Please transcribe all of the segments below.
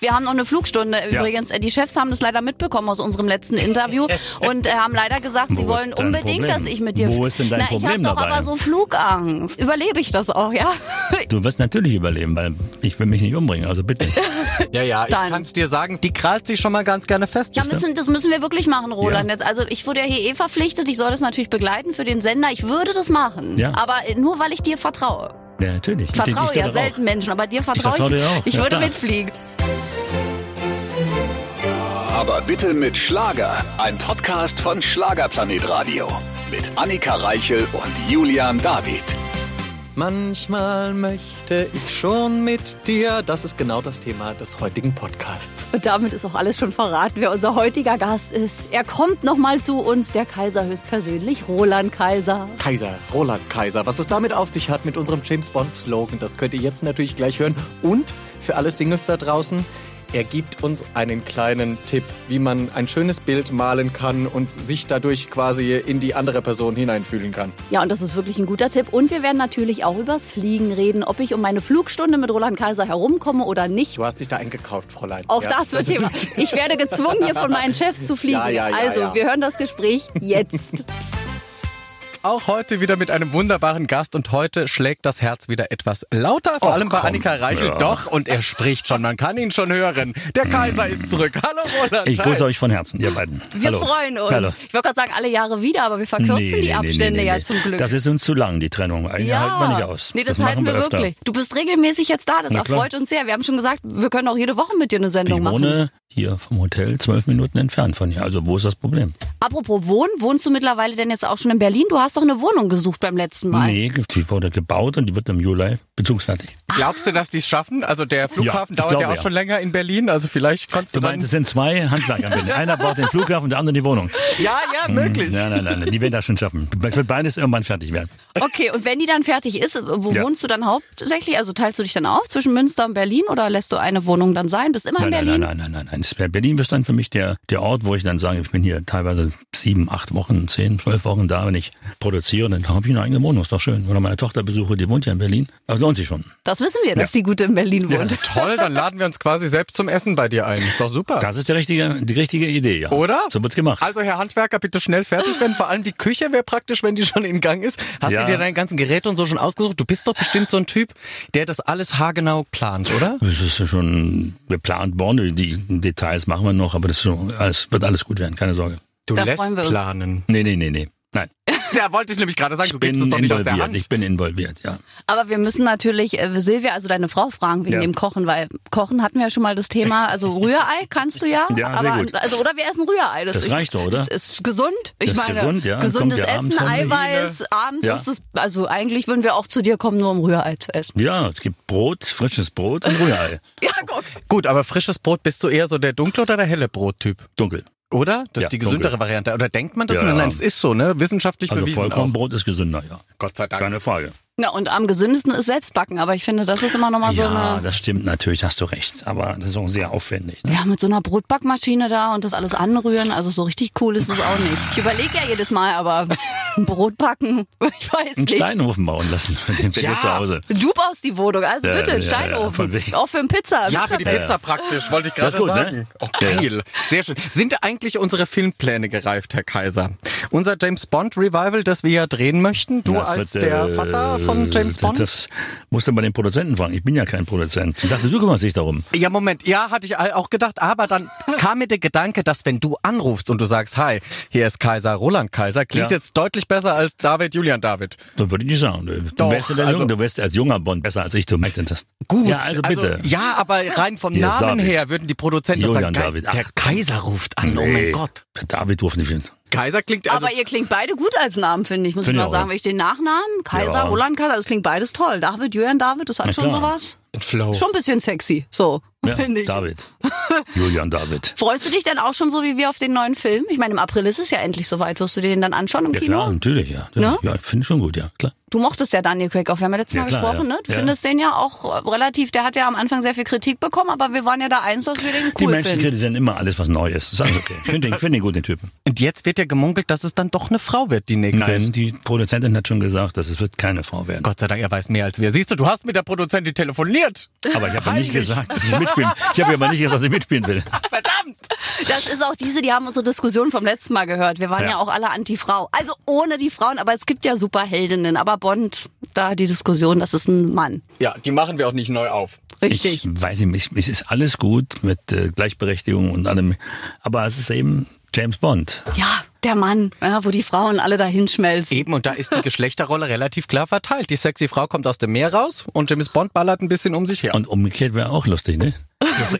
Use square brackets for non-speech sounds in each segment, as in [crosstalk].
Wir haben noch eine Flugstunde übrigens. Die Chefs haben das leider mitbekommen aus unserem letzten Interview [laughs] und äh, haben leider gesagt, sie Wo wollen unbedingt, Problem? dass ich mit dir. Wo ist denn dein Na, Problem Ich habe doch dabei? aber so Flugangst. Überlebe ich das auch, ja? Du wirst natürlich überleben, weil ich will mich nicht umbringen, also bitte. [laughs] Ja, ja, ich Dann. kann's dir sagen, die krallt sich schon mal ganz gerne fest. Ja, müssen, das müssen wir wirklich machen, Roland. Ja. Jetzt, also ich wurde ja hier eh verpflichtet, ich soll das natürlich begleiten für den Sender. Ich würde das machen. Ja. Aber nur weil ich dir vertraue. Ja, natürlich. Ich vertraue ich, ich ja dir doch auch. selten Menschen, aber dir vertraue vertraue dir auch, Ich ja würde klar. mitfliegen. Aber bitte mit Schlager. Ein Podcast von Schlagerplanet Radio. Mit Annika Reichel und Julian David. Manchmal möchte ich schon mit dir. Das ist genau das Thema des heutigen Podcasts. Und damit ist auch alles schon verraten, wer unser heutiger Gast ist. Er kommt nochmal zu uns, der Kaiser höchstpersönlich, Roland Kaiser. Kaiser, Roland Kaiser. Was es damit auf sich hat mit unserem James Bond Slogan, das könnt ihr jetzt natürlich gleich hören. Und für alle Singles da draußen, er gibt uns einen kleinen Tipp, wie man ein schönes Bild malen kann und sich dadurch quasi in die andere Person hineinfühlen kann. Ja, und das ist wirklich ein guter Tipp. Und wir werden natürlich auch übers Fliegen reden, ob ich um meine Flugstunde mit Roland Kaiser herumkomme oder nicht. Du hast dich da eingekauft, Fräulein. Auch Ja, das wird Thema. Ich werde gezwungen, hier von meinen Chefs zu [laughs] fliegen. Ja, ja, also, wir hören das Gespräch jetzt. [laughs] Auch heute wieder mit einem wunderbaren Gast und heute schlägt das Herz wieder etwas lauter, vor allem bei komm. Annika Reichel. Ja. Doch, und er spricht schon, man kann ihn schon hören. Der Kaiser ist zurück. Hallo Roland. Ich grüße euch von Herzen, ihr beiden. Wir Hallo. freuen uns. Hallo. Ich wollte gerade sagen, alle Jahre wieder, aber wir verkürzen die Abstände ja zum Glück. Das ist uns zu lang, die Trennung. Eigentlich halten wir nicht aus. Nee, das, machen halten wir, öfter. wirklich. Du bist regelmäßig jetzt da, das erfreut uns sehr. Wir haben schon gesagt, wir können auch jede Woche mit dir eine Sendung Ich machen. wohne hier vom Hotel zwölf Minuten entfernt von hier. Also wo ist das Problem? Apropos Wohnen, wohnst du mittlerweile denn jetzt auch schon in Berlin? Du hast doch eine Wohnung gesucht beim letzten Mal. Nee, die wurde gebaut und die wird im Juli bezugsfertig. Glaubst du, dass die es schaffen? Also der Flughafen ich dauert ja auch ja. schon länger in Berlin, also vielleicht konntest Du du, meinst, es sind zwei Handwerker in Berlin. Einer baut den Flughafen und der andere die Wohnung. [laughs] Ja, ja, möglich. Nein, nein, nein, die werden das schon schaffen. Es wird beides irgendwann fertig werden. Okay, und wenn die dann fertig ist, wo Ja. wohnst du dann hauptsächlich? Also teilst du dich dann auf zwischen Münster und Berlin oder lässt du eine Wohnung dann sein? Bist immer Nein, in Berlin? nein, nein, nein, nein, nein. Berlin ist dann für mich der, der Ort, wo ich dann sage, ich bin hier teilweise sieben, acht Wochen, zehn, zwölf Wochen da, wenn ich produziere, dann habe ich eine eigene Wohnung, ist doch schön. Oder meine Tochter besuche, die wohnt ja in Berlin. Das lohnt sich schon. Das wissen wir, dass die Gute in Berlin wohnt. Toll, dann laden wir uns quasi selbst zum Essen bei dir ein. Ist doch super. Das ist die richtige, die richtige Idee, ja. Oder? So wird's gemacht. Also Herr Handwerker, bitte schnell fertig werden. Vor allem die Küche wäre praktisch, wenn die schon in Gang ist. Hast Ja. du dir deine ganzen Geräte und so schon ausgesucht? Du bist doch bestimmt so ein Typ, der das alles haargenau plant, oder? Das ist ja schon geplant worden. Die Details machen wir noch, aber das ist schon, alles, wird alles gut werden, keine Sorge. Du Da lässt freuen wir uns. planen. Nee, nee, nee, nee. Nein. [laughs] Ja, wollte ich nämlich gerade sagen, du Ich gibst es bin doch nicht aus der involviert. Hand. Ich bin involviert, ja. Aber wir müssen natürlich äh, Silvia, also deine Frau, fragen wegen Ja. dem Kochen, weil Kochen hatten wir ja schon mal das Thema. Also Rührei kannst du ja. Ja, sehr aber gut. also oder wir essen Rührei. Das reicht doch, oder? Ist, ist gesund. Ich Das ist meine, gesund, ja. gesundes ja Essen, Eiweiß. Abends Ja. ist es. Also eigentlich würden wir auch zu dir kommen, nur um Rührei zu essen. Ja, es gibt Brot, frisches Brot und Rührei. [laughs] Ja, guck. Gut, aber frisches Brot, bist du eher so der dunkle oder der helle Brottyp? Dunkel. Oder? Das Ja, ist die gesündere dunkel. Variante. Oder denkt man das? Ja. Nein, es ist so, ne? Wissenschaftlich Also bewiesen auch. Vollkornbrot ist gesünder, ja. Gott sei Dank. Keine Frage. Ja, und am gesündesten ist Selbstbacken. Aber ich finde, das ist immer noch mal so ja, eine. das stimmt natürlich, hast du recht. Aber das ist auch sehr aufwendig. Ne? Ja, mit so einer Brotbackmaschine da und das alles anrühren, also so richtig cool ist es auch nicht. Ich überlege ja jedes Mal, aber ein [laughs] Brot backen, [laughs] ich weiß Einen nicht. Steinofen bauen lassen, [laughs] den ja. Ja. zu Hause. Du baust die Wohnung, also Ja, bitte, ein ja, ja, Steinofen. wegen. auch für ein Pizza. Ja, für die Pizza. Praktisch, wollte ich gerade ne? sagen. Oh, Ja, ja. geil. Sehr schön. Sind eigentlich unsere Filmpläne gereift, Herr Kaiser? Unser James Bond Revival, das wir ja drehen möchten, du Das als wird, der äh, Vater von James das- Bond? Das musst du bei den Produzenten fragen. Ich bin ja kein Produzent. Ich dachte, du kümmerst dich darum. Ja, Moment. Ja, hatte ich auch gedacht. Aber dann [laughs] kam mir der Gedanke, dass wenn du anrufst und du sagst, hi, hier ist Kaiser Roland Kaiser, klingt Ja. jetzt deutlich besser als David Julian David. So würde ich nicht sagen. Du, Doch, wärst der also- Junge, du wärst als junger Bond besser als ich. Du möchtest das. Gut. Ja, also bitte. ja, aber rein vom Hier Namen her würden die Produzenten sagen, Julian geil, David. Ach, der Kaiser ruft an. Oh mein Nee. Gott. David ruft nicht hin. Kaiser klingt also Aber ihr klingt beide gut als Namen, finde ich, muss ich mal sagen. Wenn ich den Nachnamen, Kaiser, Ja. Roland Kaiser, das klingt beides toll. David, Julian David, das hat Na schon klar. sowas. Ein Flow. Schon ein bisschen sexy, so, Ja, finde ich. David. Julian David. [laughs] Freust du dich denn auch schon so wie wir auf den neuen Film? Ich meine, im April ist es ja endlich soweit. Wirst du dir den dann anschauen im Ja Kino? klar, natürlich, ja. Ne? Ja, finde ich schon gut, ja, klar. Du mochtest ja Daniel Craig auch. Wir haben ja letztes Ja, Mal klar, gesprochen, ja. ne? Du Ja. findest den ja auch äh, relativ, der hat ja am Anfang sehr viel Kritik bekommen, aber wir waren ja da eins, dass wir den Die cool Menschen finden. kritisieren immer alles, was neu ist. Das ist alles okay. Ich finde den, find den guten Typen. [laughs] Und jetzt wird ja gemunkelt, dass es dann doch eine Frau wird, die nächste. Nein, die Produzentin hat schon gesagt, dass es wird keine Frau werden. Gott sei Dank, er weiß mehr als wir. Siehst du, du hast mit der Produzentin telefoniert. Aber ich habe ja nicht gesagt, dass ich mitspielen Ich habe ja aber nicht gesagt, dass ich mitspielen will. Verdammt! Das ist auch diese, die haben unsere Diskussion vom letzten Mal gehört. Wir waren ja, Ja. auch alle anti-Frau. Also ohne die Frauen, aber es gibt ja Superheldinnen. Aber Bond, da die Diskussion, das ist ein Mann. Ja, die machen wir auch nicht neu auf. Richtig. Ich weiß nicht, es ist alles gut mit äh, Gleichberechtigung und allem. Aber es ist eben James Bond. Ja, der Mann, ja, wo die Frauen alle dahin schmelzen. Eben, und da ist die Geschlechterrolle relativ klar verteilt. Die sexy Frau kommt aus dem Meer raus und James Bond ballert ein bisschen um sich her. Und umgekehrt wäre auch lustig, ne?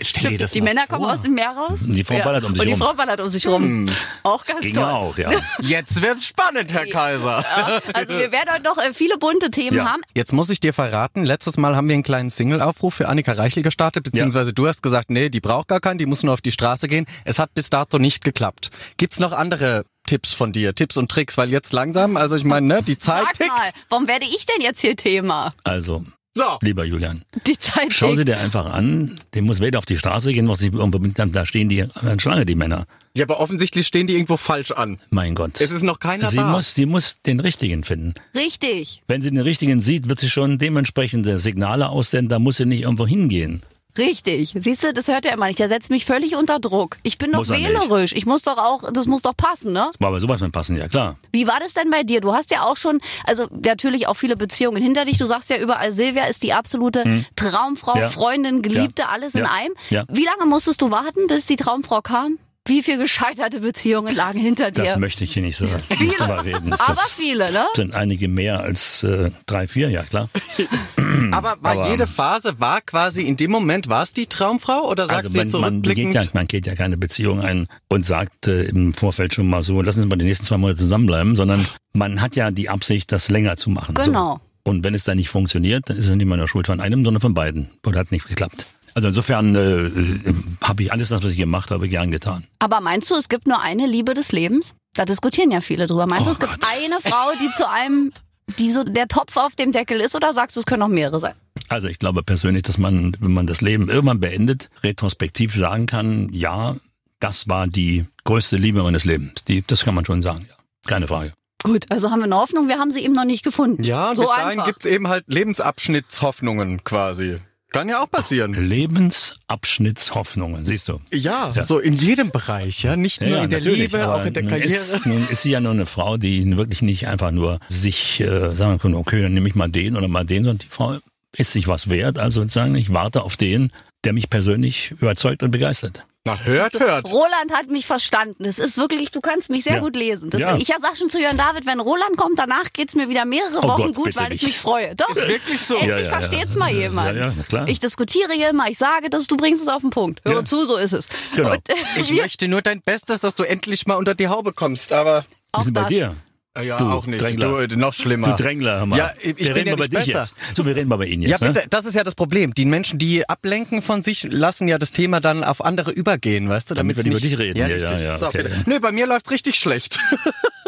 Stell dir das die mal Männer vor. kommen aus dem Meer raus. Die Frau ballert um sich Und die rum. Frau ballert um sich rum. Auch ganz Ging toll. auch, ja. [laughs] Jetzt wird's spannend, Herr Kaiser. Ja, also wir werden heute noch äh, viele bunte Themen Ja. haben. Jetzt muss ich dir verraten, letztes Mal haben wir einen kleinen Single-Aufruf für Annika Reichel gestartet, beziehungsweise du hast gesagt, nee, die braucht gar keinen, die muss nur auf die Straße gehen. Es hat bis dato nicht geklappt. Gibt's noch andere Tipps von dir, Tipps und Tricks? Weil jetzt langsam, also ich meine, ne, die Zeit Sag tickt. mal, warum werde ich denn jetzt hier Thema? Also, So, lieber Julian, Die Zeit schau sie dir einfach an. Der muss weder auf die Straße gehen, was ich irgendwo mit da stehen die an Schlange, die Männer. ja, aber offensichtlich stehen die irgendwo falsch an. Mein Gott. Es ist noch keiner sie da. muss, sie muss den richtigen finden. Richtig, Wenn sie den richtigen sieht, wird sie schon dementsprechende Signale aussenden, da muss sie nicht irgendwo hingehen. Richtig. Siehst du, das hört er immer nicht. Der setzt mich völlig unter Druck. Ich bin doch Muss er wählerisch. Ich muss doch auch, das muss doch passen, ne? War aber sowas von passen, ja klar. Wie war das denn bei dir? Du hast ja auch schon, also natürlich auch viele Beziehungen hinter dich. Du sagst ja überall, Silvia ist die absolute Traumfrau, Hm. Ja. Freundin, Geliebte, Ja. alles in Ja. einem. Ja. Wie lange musstest du warten, bis die Traumfrau kam? Wie viele gescheiterte Beziehungen lagen hinter Das dir? möchte ich hier nicht so nicht drüber reden. Das Aber viele, ne? sind einige mehr als äh, drei, vier, ja klar. [clears throat] Aber war Aber- jede Phase war quasi in dem Moment war es die Traumfrau oder sagst Also du man, jetzt man, geht zurückblickend? ja, man geht ja keine Beziehung ein und sagt äh, im Vorfeld schon mal so, lass uns mal die nächsten zwei Monate zusammenbleiben, sondern man hat ja die Absicht, das länger zu machen. Genau. So. Und wenn es dann nicht funktioniert, dann ist es nicht meiner Schuld von einem, sondern von beiden. Und hat nicht geklappt. Also insofern äh, äh, habe ich alles, das, was ich gemacht habe, gern getan. Aber meinst du, es gibt nur eine Liebe des Lebens? Da diskutieren ja viele drüber. Meinst du, Oh es gibt Gott. eine Frau, die zu einem, die so der Topf auf dem Deckel ist, oder sagst du, es können auch mehrere sein? Also ich glaube persönlich, dass man, wenn man das Leben irgendwann beendet, retrospektiv sagen kann, ja, das war die größte Liebe meines Lebens. Die, das kann man schon sagen, ja. Keine Frage. Gut, also haben wir eine Hoffnung, wir haben sie eben noch nicht gefunden. Ja, und so bis dahin einfach. gibt's eben halt Lebensabschnittshoffnungen quasi. Kann ja auch passieren. Lebensabschnittshoffnungen, siehst du. Ja, Ja. so in jedem Bereich, ja, nicht nur in der Liebe, auch in der nun Karriere. Ist, nun ist sie ja nur eine Frau, die wirklich nicht einfach nur sich äh, sagen kann, okay, dann nehme ich mal den oder mal den, sondern die Frau ist sich was wert. Also sozusagen, ich warte auf den, der mich persönlich überzeugt und begeistert. Na, hört, hört. Roland hat mich verstanden. Es ist wirklich, du kannst mich sehr Ja. gut lesen. Das, Ja. Ich sag schon zu Jörn David, wenn Roland kommt, danach geht's mir wieder mehrere Oh Wochen Gott, gut, weil ich nicht. mich freue. Doch, Ist wirklich so. endlich Ja, ja, ja. versteht's mal jemand. Ja, ja, na klar. Ich diskutiere hier immer, ich sage das, du bringst es auf den Punkt. Höre Ja. zu, so ist es. Genau. Und, äh, Ich möchte nur dein Bestes, dass du endlich mal unter die Haube kommst, aber Wir auch sind bei das. dir. Äh, ja, Du, auch nicht. Drängler. Du, noch schlimmer. Du Drängler, hör mal. Ja, ich- ich wir reden ja mal bei nicht dich besser. jetzt. So, wir reden mal bei Ihnen Ja, jetzt. bitte, ne? das ist ja das Problem. Die Menschen, die ablenken von sich, lassen ja das Thema dann auf andere übergehen, weißt du? Damit wir sie über nicht- dich reden. Ja, Ja, richtig. ja, ja, okay, ja. Nö, bei mir läuft's richtig schlecht. [laughs]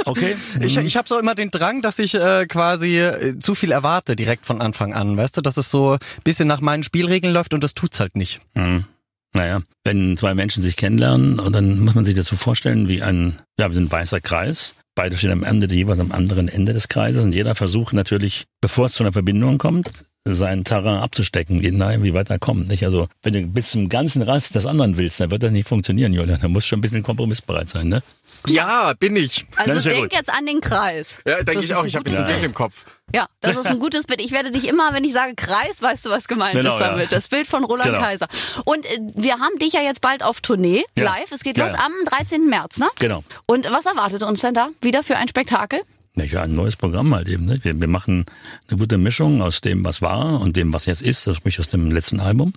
Okay. Ich, ich habe so immer den Drang, dass ich äh, quasi äh, zu viel erwarte direkt von Anfang an, weißt du, dass es so ein bisschen nach meinen Spielregeln läuft und das tut's halt nicht. Hm. Naja, wenn zwei Menschen sich kennenlernen, und dann muss man sich das so vorstellen wie ein, ja, wie ein weißer Kreis. Beide stehen am Ende, jeweils am anderen Ende des Kreises und jeder versucht natürlich, bevor es zu einer Verbindung kommt, sein Terrain abzustecken, nahe wie weit er kommt. Nicht? Also, wenn du bis zum ganzen Rest des anderen willst, dann wird das nicht funktionieren, Julian. Da musst schon ein bisschen kompromissbereit sein, ne? Ja, bin ich. Also ja denk gut. jetzt an den Kreis. Ja, Das denke ist ich auch. ein Ich habe gutes jetzt ein Bild im Kopf. Ja, das ist ein [laughs] gutes Bild. Ich werde dich immer, wenn ich sage Kreis, weißt du, was gemeint Genau, ist ja. damit. Das Bild von Roland Genau. Kaiser. Und äh, wir haben dich ja jetzt bald auf Tournee, Ja. live. Es geht Ja, los ja. am 13. März, ne? Genau. Und was erwartet uns denn da? Wieder für ein Spektakel? Ja, ja, ein neues Programm halt eben. Ne? Wir, wir machen eine gute Mischung aus dem, was war und dem, was jetzt ist, das sprich aus dem letzten Album.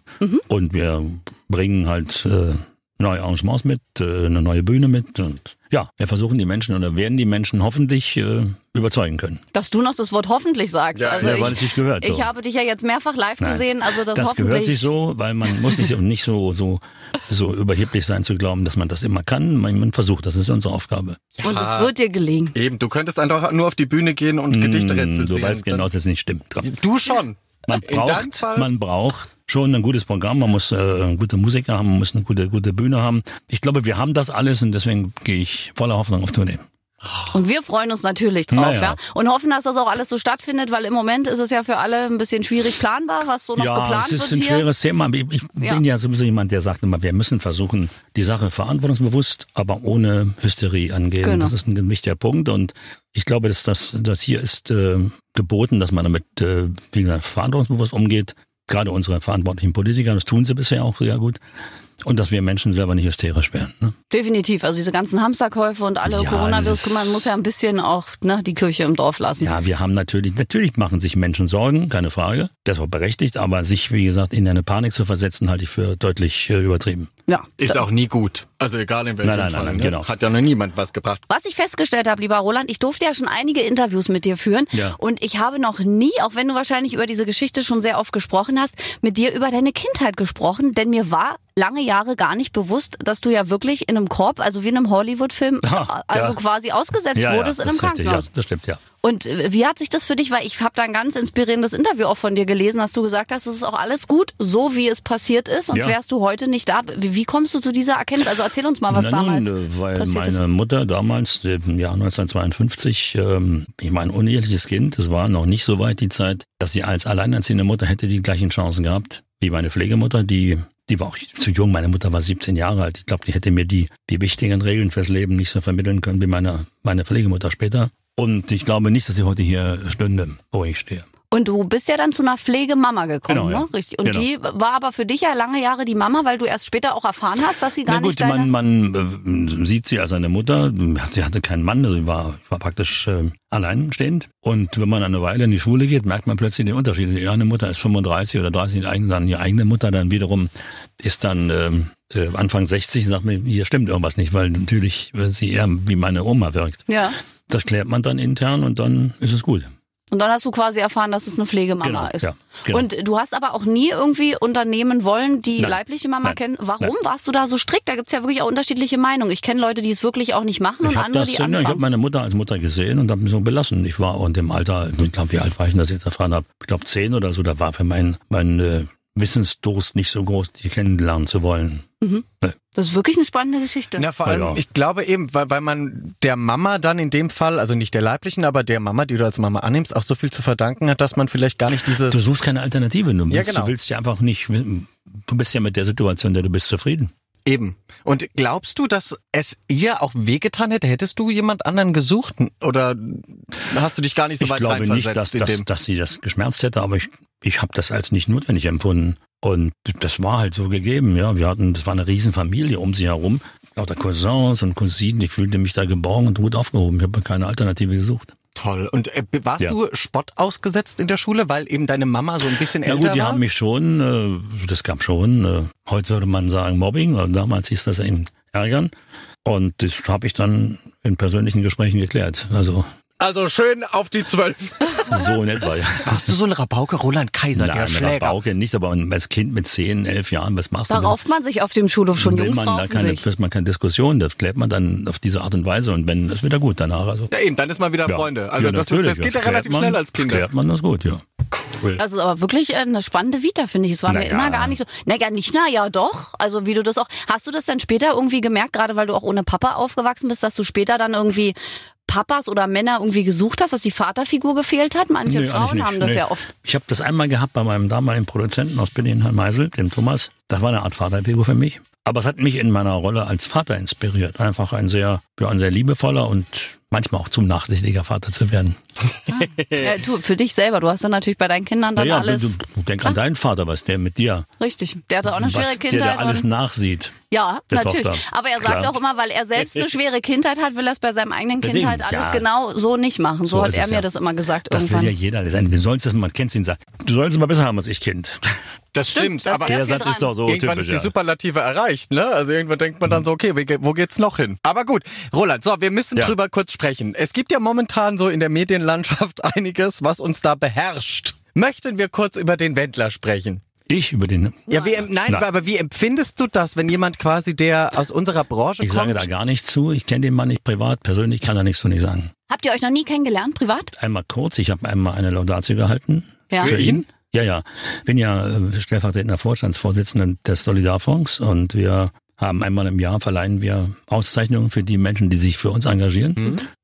Und wir bringen halt äh, neue Arrangements mit, äh, eine neue Bühne mit und ja, wir versuchen die Menschen oder werden die Menschen hoffentlich äh, überzeugen können. Dass du noch das Wort hoffentlich sagst. Ja, also ja, ich, weil es nicht gehört, so. ich habe dich ja jetzt mehrfach live Nein. gesehen, also das, Das hoffentlich. gehört sich so, weil man muss nicht, [laughs] nicht so, so so überheblich sein zu glauben, dass man das immer kann. Man, man versucht, das ist unsere Aufgabe. Und es wird dir gelingen. Eben, du könntest einfach nur auf die Bühne gehen und Gedichte Hm, rezensieren. Du weißt genau, dass das nicht stimmt. Komm. Du schon. Man braucht, man braucht schon ein gutes Programm, man muss äh, gute Musiker haben, man muss eine gute, gute Bühne haben. Ich glaube, wir haben das alles und deswegen gehe ich voller Hoffnung auf Tournee. Und wir freuen uns natürlich drauf, Naja. ja. Und hoffen, dass das auch alles so stattfindet, weil im Moment ist es ja für alle ein bisschen schwierig planbar, was so noch ja, geplant es ist wird ein hier. schweres Thema. Ich, ich Ja. bin ja sowieso jemand, der sagt immer, wir müssen versuchen, die Sache verantwortungsbewusst, aber ohne Hysterie angehen. Genau. Das ist ein wichtiger Punkt und ich glaube, dass das, das hier ist äh, geboten, dass man damit, äh, wie gesagt, verantwortungsbewusst umgeht. Gerade unsere verantwortlichen Politiker, das tun sie bisher auch sehr gut. Und dass wir Menschen selber nicht hysterisch werden. Ne? Definitiv. Also diese ganzen Hamsterkäufe und alle Ja, Coronavirus, man muss ja ein bisschen auch ne, die Kirche im Dorf lassen. Ja, wir haben natürlich, natürlich machen sich Menschen Sorgen, keine Frage. Das auch berechtigt, aber sich, wie gesagt, in eine Panik zu versetzen, halte ich für deutlich äh, übertrieben. Ja. Ist auch nie gut. Also egal in welchem Nein, nein, Fall. nein, ne? genau. Hat ja noch niemand was gebracht. Was ich festgestellt habe, lieber Roland, ich durfte ja schon einige Interviews mit dir führen Ja. und ich habe noch nie, auch wenn du wahrscheinlich über diese Geschichte schon sehr oft gesprochen hast, mit dir über deine Kindheit gesprochen, denn mir war lange Jahre gar nicht bewusst, dass du ja wirklich in einem Korb, also wie in einem Hollywood-Film, Ah, also ja. quasi ausgesetzt wurdest in das einem richtig, Krankenhaus. Ja, das stimmt, ja. Und äh, wie hat sich das für dich, weil ich habe da ein ganz inspirierendes Interview auch von dir gelesen, dass du gesagt hast, es ist auch alles gut, so wie es passiert ist, sonst Ja. wärst du heute nicht da. Wie, wie kommst du zu dieser Erkenntnis? Also erzähl uns mal, was Na nun, damals äh, weil passiert meine ist. Mutter damals im Jahr 1952, ähm, ich meine uneheliches Kind, es war noch nicht so weit die Zeit, dass sie als alleinerziehende Mutter hätte die gleichen Chancen gehabt wie meine Pflegemutter, die die war auch zu jung, meine Mutter war 17 Jahre alt. Ich glaube, die hätte mir die, die wichtigen Regeln fürs Leben nicht so vermitteln können wie meine, meine Pflegemutter später. Und ich glaube nicht, dass sie heute hier stünde, wo ich stehe. Und du bist ja dann zu einer Pflegemama gekommen, Genau, ja. ne? Richtig. Und Genau. die war aber für dich ja lange Jahre die Mama, weil du erst später auch erfahren hast, dass sie gar Na gut, nicht deine... man, man äh, sieht sie als eine Mutter. Sie hatte keinen Mann, also sie war, war praktisch äh, alleinstehend. Und wenn man eine Weile in die Schule geht, merkt man plötzlich den Unterschied. Die eine Mutter ist 35 oder 30, die eigene, dann die eigene Mutter dann wiederum ist dann ähm, äh, Anfang 60 und sagt mir, hier stimmt irgendwas nicht, weil natürlich äh, sie eher wie meine Oma wirkt. ja. Das klärt man dann intern und dann ist es gut. Und dann hast du quasi erfahren, dass es eine Pflegemama Genau, ist. ja, genau. Und du hast aber auch nie irgendwie unternehmen wollen, die Nein. leibliche Mama Nein. kennen. Warum Nein. warst du da so strikt? Da gibt's ja wirklich auch unterschiedliche Meinungen. Ich kenne Leute, die es wirklich auch nicht machen und Ich andere, das, die ja, ich habe anfangen. meine Mutter als Mutter gesehen und habe mich so belassen. Ich war in dem Alter, ich glaube, wie alt war ich denn, dass ich das erfahren habe? Ich glaube zehn oder so. Da war für mein mein äh, Wissensdurst nicht so groß, die kennenlernen zu wollen. Das ist wirklich eine spannende Geschichte. Ja, vor allem, Ja. ich glaube eben, weil, weil man der Mama dann in dem Fall, also nicht der leiblichen, aber der Mama, die du als Mama annimmst, auch so viel zu verdanken hat, dass man vielleicht gar nicht dieses... Du suchst keine Alternative. Du willst, Ja, genau. du willst ja einfach nicht. Du bist ja mit der Situation, der du bist, zufrieden. Eben. Und glaubst du, dass es ihr auch wehgetan hätte? Hättest du jemand anderen gesucht? Oder hast du dich gar nicht so ich weit glaube nicht, dass, in dass, dass sie das geschmerzt hätte, aber ich, ich habe das als nicht notwendig empfunden. Und das war halt so gegeben, ja. Wir hatten, das war eine Riesenfamilie um sie herum. Lauter Cousins und Cousinen. Ich fühlte mich da geborgen und gut aufgehoben. Ich habe keine Alternative gesucht. Toll. Und äh, warst Ja. du Spott ausgesetzt in der Schule, weil eben deine Mama so ein bisschen Ja älter gut, die war? haben mich schon, äh, das gab schon, äh, heute würde man sagen Mobbing, weil damals hieß das eben ärgern. Und das habe ich dann in persönlichen Gesprächen geklärt. Also also schön auf die Zwölf. so in etwa. Ja. Warst du so ein Rabauke Roland Kaiser, der Nein, Schläger? Rabauke nicht, aber als Kind mit 10, 11 Jahren, was machst Da du da? rauft man sich auf dem Schulhof schon. Jungs man da keine, sich. führt man keine Diskussion, das klärt man dann auf diese Art und Weise und wenn, ist wieder gut danach. Also, Ja, eben, dann ist man wieder ja. Freunde. Also ja, das, ist, das geht ja klärt relativ man, schnell als Kinder. Klärt man das gut, ja. Das ist aber wirklich äh, eine spannende Vita, finde ich. Es war mir Naja. immer gar nicht so. Naja, nicht, na ja, doch. Also wie du das auch. Hast du das dann später irgendwie gemerkt, gerade weil du auch ohne Papa aufgewachsen bist, dass du später dann irgendwie Papas oder Männer irgendwie gesucht hast, dass die Vaterfigur gefehlt hat? Manche Nee, Frauen haben das Nee. ja oft. Ich habe das einmal gehabt bei meinem damaligen Produzenten aus Berlin, Herrn Meisel, dem Thomas. Das war eine Art Vaterfigur für mich. Aber es hat mich in meiner Rolle als Vater inspiriert. Einfach ein sehr, ja, ein sehr liebevoller und manchmal auch zu nachsichtiger Vater zu werden. Ja, du, für dich selber. Du hast dann natürlich bei deinen Kindern dann Naja, alles. du, denk an deinen Vater, was der mit dir, Richtig. Der hatte auch eine schwere was dir Kindheit. da alles nachsieht. ja, der natürlich. Tochter. Aber er sagt Klar. auch immer, weil er selbst eine schwere Kindheit hat, will er es bei seinem eigenen Kind halt alles ja. genau so nicht machen. So, So hat er es, mir ja. das immer gesagt Das irgendwann. will ja jeder sein. Wie sollst das, man kennt ihn, sagt, du sollst es mal besser haben als ich, Kind. Das stimmt, das aber Der Satz ist doch so irgendwann typisch. ist die Ja. Superlative erreicht, ne? Also irgendwann denkt man dann so, okay, wo geht's noch hin? Aber gut, Roland, so, wir müssen Ja. drüber kurz sprechen. Es gibt ja momentan so in der Medienlandschaft [laughs] einiges, was uns da beherrscht. Möchten wir kurz über den Wendler sprechen? Ich über den. Ja, wie, nein, Nein. aber wie empfindest du das, wenn jemand quasi, der aus unserer Branche Ich kommt? sage da gar nichts zu. Ich kenne den Mann nicht privat. Persönlich kann er nichts zu nicht sagen. Habt ihr euch noch nie kennengelernt, privat? Einmal kurz. Ich habe einmal eine Laudatio gehalten. Ja. Für Für ihn? Ja, ja. Bin ja äh, stellvertretender Vorstandsvorsitzender des Solidarfonds und wir haben einmal im Jahr verleihen wir Auszeichnungen für die Menschen, die sich für uns engagieren.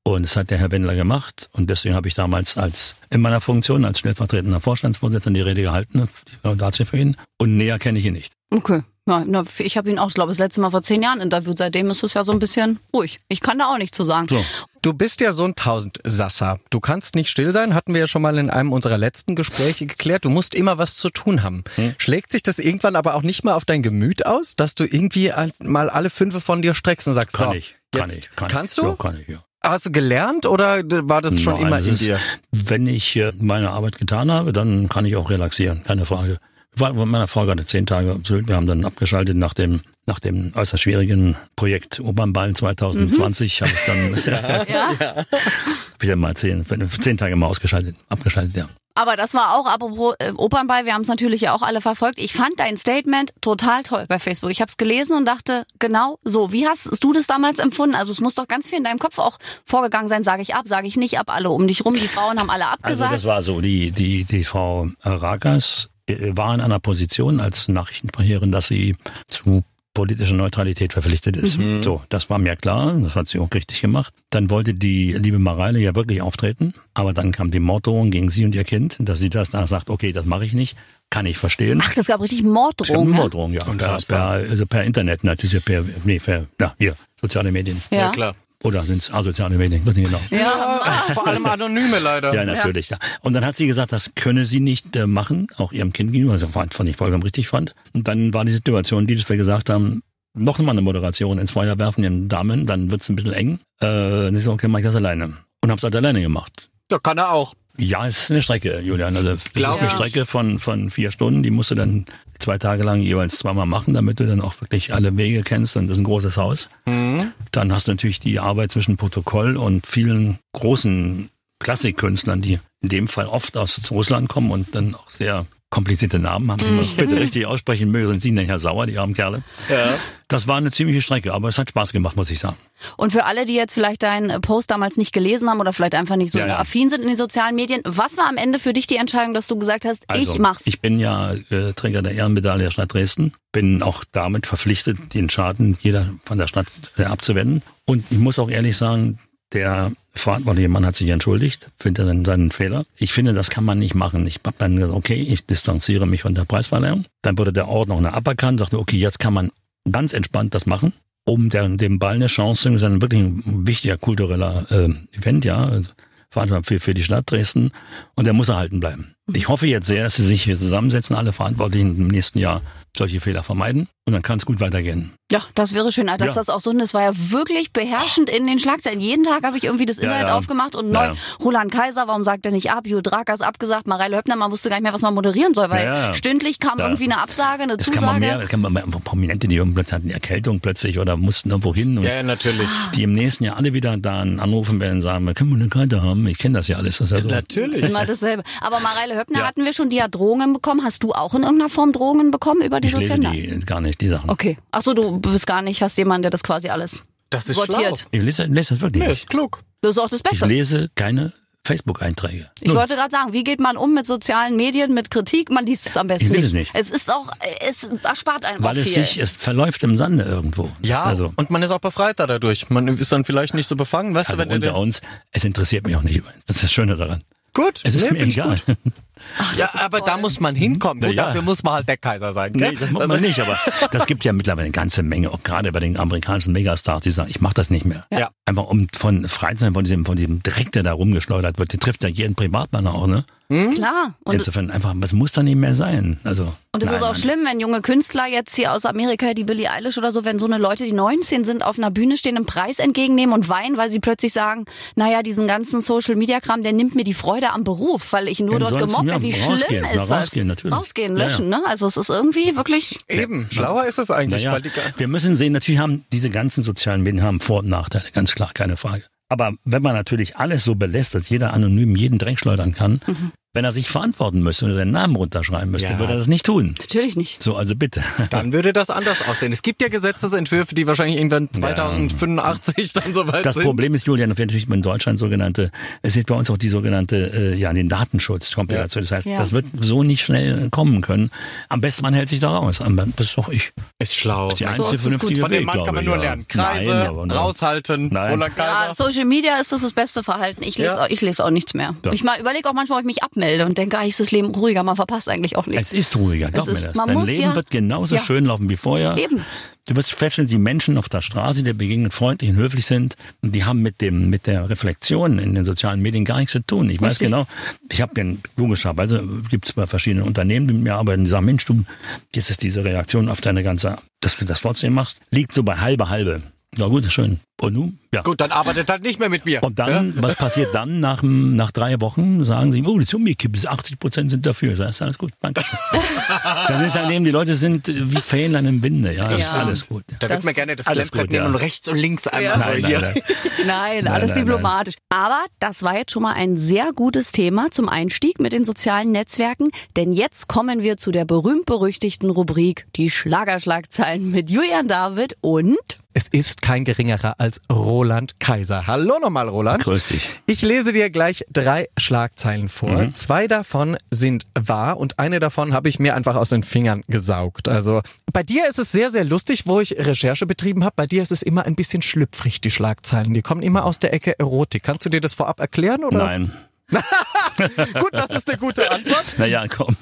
Und das hat der Herr Wendler gemacht. Und deswegen habe ich damals als in meiner Funktion als stellvertretender Vorstandsvorsitzender die Rede gehalten, die Laudatio für ihn. Und näher kenne ich ihn nicht. Okay. Ja, na, ich habe ihn auch, ich glaube, das letzte Mal vor zehn Jahren interviewt. Seitdem ist es ja so ein bisschen ruhig. Ich kann da auch nichts zu sagen. So. Du bist ja so ein Tausendsasser. Du kannst nicht still sein, hatten wir ja schon mal in einem unserer letzten Gespräche geklärt. Du musst immer was zu tun haben. Hm. Schlägt sich das irgendwann aber auch nicht mal auf dein Gemüt aus, dass du irgendwie mal alle fünfe von dir streckst und sagst, Kann so, ich. Kann jetzt ich. Kann kannst ich. du? Ja, kann ich, ja. Hast du gelernt oder war das schon Nein, immer das in ist- dir? Wenn ich äh, meine Arbeit getan habe, dann kann ich auch relaxieren, keine Frage. War mit meiner Frau gerade zehn Tage auf Sylt. Wir haben dann abgeschaltet nach dem, nach dem äußerst schwierigen Projekt Opernball 2020. Habe ich dann, [laughs] Ja? [laughs] dann mal zehn, zehn Tage mal ausgeschaltet, abgeschaltet, ja. Aber das war auch, apropos äh, Opernball, wir haben es natürlich ja auch alle verfolgt. Ich fand dein Statement total toll bei Facebook. Ich habe es gelesen und dachte, genau so. Wie hast du das damals empfunden? Also es muss doch ganz viel in deinem Kopf auch vorgegangen sein. Sage ich ab, sage ich nicht ab, alle um dich rum. Die Frauen haben alle Also abgesagt. das war so, die, die, die Frau Rakas war in einer Position als Nachrichtensprecherin, dass sie zu politischer Neutralität verpflichtet ist. So, das war mir klar, das hat sie auch richtig gemacht. Dann wollte die liebe Mareile ja wirklich auftreten, aber dann kam die Morddrohung gegen sie und ihr Kind, dass sie das da sagt, okay, das mache ich nicht, kann ich verstehen. Ach, das gab richtig Morddrohungen. ja? Morddrohung, ja. Per, per, also per Internet, natürlich per, nee, per, ja, hier, soziale Medien. Ja. klar. Oder sind es asoziale Medien? Weiß nicht genau. Ja. Vor allem [laughs] Anonyme leider. Ja, natürlich. Ja. Und dann hat sie gesagt, das könne sie nicht äh, machen, auch ihrem Kind gegenüber, was ich fand, fand ich vollkommen richtig fand. Und dann war die Situation, die, dass wir gesagt haben, noch mal eine Moderation ins Feuer werfen, den Damen, dann wird's ein bisschen eng. Äh, und ich so, okay, mach ich das alleine. Und hab's halt alleine gemacht. Ja, kann er auch. Ja, es ist eine Strecke, Julian. Also es Glaub ist eine ich. Strecke von, von vier Stunden, die musst du dann zwei Tage lang jeweils zweimal machen, damit du dann auch wirklich alle Wege kennst und das ist ein großes Haus. Dann hast du natürlich die Arbeit zwischen Protokoll und vielen großen Klassikkünstlern, die in dem Fall oft aus Russland kommen und dann auch sehr komplizierte Namen haben. Die man bitte richtig aussprechen möge, sonst sind nachher sauer, die armen Kerle. Ja. Das war eine ziemliche Strecke, aber es hat Spaß gemacht, muss ich sagen. Und für alle, die jetzt vielleicht deinen Post damals nicht gelesen haben oder vielleicht einfach nicht so Ja, ja. affin sind in den sozialen Medien, was war am Ende für dich die Entscheidung, dass du gesagt hast, Also, ich mach's? Ich bin ja äh, Träger der Ehrenmedaille der Stadt Dresden, bin auch damit verpflichtet, den Schaden jeder von der Stadt äh, abzuwenden. Und ich muss auch ehrlich sagen, der verantwortliche Mann hat sich entschuldigt für seinen, seinen Fehler. Ich finde, das kann man nicht machen. Ich habe dann gesagt, okay, ich distanziere mich von der Preisverleihung. Dann wurde der Ort noch eine aberkannt, sagte, okay, jetzt kann man ganz entspannt das machen, um der, dem Ball eine Chance zu geben. Das ist ein wirklich wichtiger kultureller äh, Event, ja. Also, Verantwortung für, für die Stadt Dresden und der muss erhalten bleiben. Ich hoffe jetzt sehr, dass sie sich hier zusammensetzen, alle Verantwortlichen im nächsten Jahr solche Fehler vermeiden und dann kann es gut weitergehen. Ja, das wäre schön, dass Ja. das auch so, das war ja wirklich beherrschend in den Schlagzeilen. Jeden Tag habe ich irgendwie das Ja, Internet ja. aufgemacht und Ja, neu, ja. Roland Kaiser, warum sagt er nicht ab? Judith Drakas abgesagt, Mareile Höppner, man wusste gar nicht mehr, was man moderieren soll, weil Ja, ja. stündlich kam Ja. irgendwie eine Absage, eine Es kann man mehr, Zusage. es kann man mehr einfach Prominente, die plötzlich hatten eine Erkältung plötzlich oder mussten irgendwo hin und Ja, ja, natürlich. die im nächsten Jahr alle wieder da anrufen werden und sagen, können wir eine Karte haben? Ich kenne das ja alles. Das ist ja so. Natürlich. Immer dasselbe. Aber Mareile Höppner Ja. hatten wir schon, die hat Drohungen bekommen. Hast du auch in irgendeiner Form Drohungen bekommen über die Ich sozialen die gar nicht, die Sachen. Okay. Ach so, du bist gar nicht, hast jemanden, der das quasi alles Das ist sortiert. schlau. Ich lese, lese das wirklich Nee, nicht. ist klug. Das ist auch das Ich Beste. lese keine Facebook-Einträge. Ich wollte gerade sagen, wie geht man um mit sozialen Medien, mit Kritik? Man liest es am besten Ich lese nicht. es nicht. Es ist auch, es erspart einem Weil auch es viel. sich, es verläuft im Sande irgendwo. Das Ja, also, und man ist auch befreiter dadurch. Man ist dann vielleicht nicht so befangen, weißt also du, wenn unter uns, es interessiert mich auch nicht. Das ist das Schöne daran. Gut, Es ist nee, mir ich egal. [laughs] Ach, Ja, aber toll. da muss man hinkommen. Gut, Ja. dafür muss man halt der Kaiser sein. Nee, gell? das muss Also- man nicht, aber das gibt ja mittlerweile eine ganze Menge, auch gerade bei den amerikanischen Megastars, die sagen, ich mache das nicht mehr. Ja. Einfach um von frei zu sein von diesem, von diesem Dreck, der da rumgeschleudert wird, die trifft ja jeden Privatmann auch, ne? Klar. Und, Insofern einfach, das muss da nicht mehr sein. Also, und es nein, ist auch nein. schlimm, wenn junge Künstler jetzt hier aus Amerika, die Billie Eilish oder so, wenn so eine Leute, die 19 sind, auf einer Bühne stehen, einen Preis entgegennehmen und weinen, weil sie plötzlich sagen, naja, diesen ganzen Social-Media-Kram, der nimmt mir die Freude am Beruf, weil ich nur Ja, dort gemobbt ja, werde. Wie schlimm rausgehen, ist das? rausgehen, natürlich. Rausgehen, Ja, löschen, ne? Also es ist irgendwie wirklich... Eben, schlauer ist es eigentlich. Naja, Weil die, wir müssen sehen, natürlich haben diese ganzen sozialen Medien haben Vor- und Nachteile, ganz klar, keine Frage. Aber wenn man natürlich alles so belässt, dass jeder anonym jeden Dreck schleudern kann, Mhm. Wenn er sich verantworten müsste und seinen Namen runterschreiben müsste, Ja. würde er das nicht tun. Natürlich nicht. So, also bitte. [laughs] Dann würde das anders aussehen. Es gibt ja Gesetzesentwürfe, die wahrscheinlich irgendwann 2085 dann soweit Das sind. Problem ist, Julian, natürlich in Deutschland sogenannte, es ist bei uns auch die sogenannte, äh, ja, den Datenschutz kommt ja, Ja. dazu. Das heißt, Ja. das wird so nicht schnell kommen können. Am besten man hält sich da raus. Am besten- Das ist doch ich. ist schlau. Die So einzige ist es gut. vernünftige Von dem Mann kann man nur ja. lernen. Kreise, Nein, aber raushalten, Nein. Roland Ja. Social Media ist das das beste Verhalten. Ich lese, Ja. auch, ich lese auch nichts mehr. Ja. Ich mal überlege auch manchmal, ob ich mich abmelde und denke, ah, ist das Leben ruhiger, man verpasst eigentlich auch nichts. Es ist ruhiger, glaub ist- mir das. man Dein muss Leben ja- wird genauso Ja. schön laufen wie vorher. Eben. Du wirst feststellen, die Menschen auf der Straße, die begegnen freundlich und höflich sind, und die haben mit dem mit der Reflexion in den sozialen Medien gar nichts zu tun. Ich weiß genau, ich habe ja logischerweise gibt es bei verschiedenen Unternehmen, die mit mir arbeiten, die sagen, Mensch, du, jetzt ist diese Reaktion auf deine ganze, dass du das trotzdem machst, liegt so bei halbe halbe. Na gut, schön. Und nun? Ja. Gut, dann arbeitet halt nicht mehr mit mir. Und dann, was passiert dann nach, nach drei Wochen? Sagen sie, oh, das ist umgekippt, bis 80 Prozent sind dafür. Das ist alles gut, danke. [laughs] das ist daneben, die Leute sind wie Fähnlein im Winde, ja, das ist Ja. alles gut. Ja. Da wird Das- man gerne das Alles Klemmbrett gut, nehmen ja. und rechts und links einmal Ja. Nein, hier. nein, nein. [laughs] Nein, alles nein, diplomatisch. Aber das war jetzt schon mal ein sehr gutes Thema zum Einstieg mit den sozialen Netzwerken. Denn jetzt kommen wir zu der berühmt-berüchtigten Rubrik Die Schlagerschlagzeilen mit Julian David und Es ist kein geringerer als Roland Kaiser. Hallo nochmal, Roland. Grüß dich. Ich lese dir gleich drei Schlagzeilen vor. Zwei davon sind wahr und eine davon habe ich mir einfach aus den Fingern gesaugt. Also bei dir ist es sehr, sehr lustig, wo ich Recherche betrieben habe. Bei dir ist es immer ein bisschen schlüpfrig, die Schlagzeilen. Die kommen immer aus der Ecke Erotik. Kannst du dir das vorab erklären? Oder? Nein. [laughs] Gut, das ist eine gute Antwort. Naja, komm.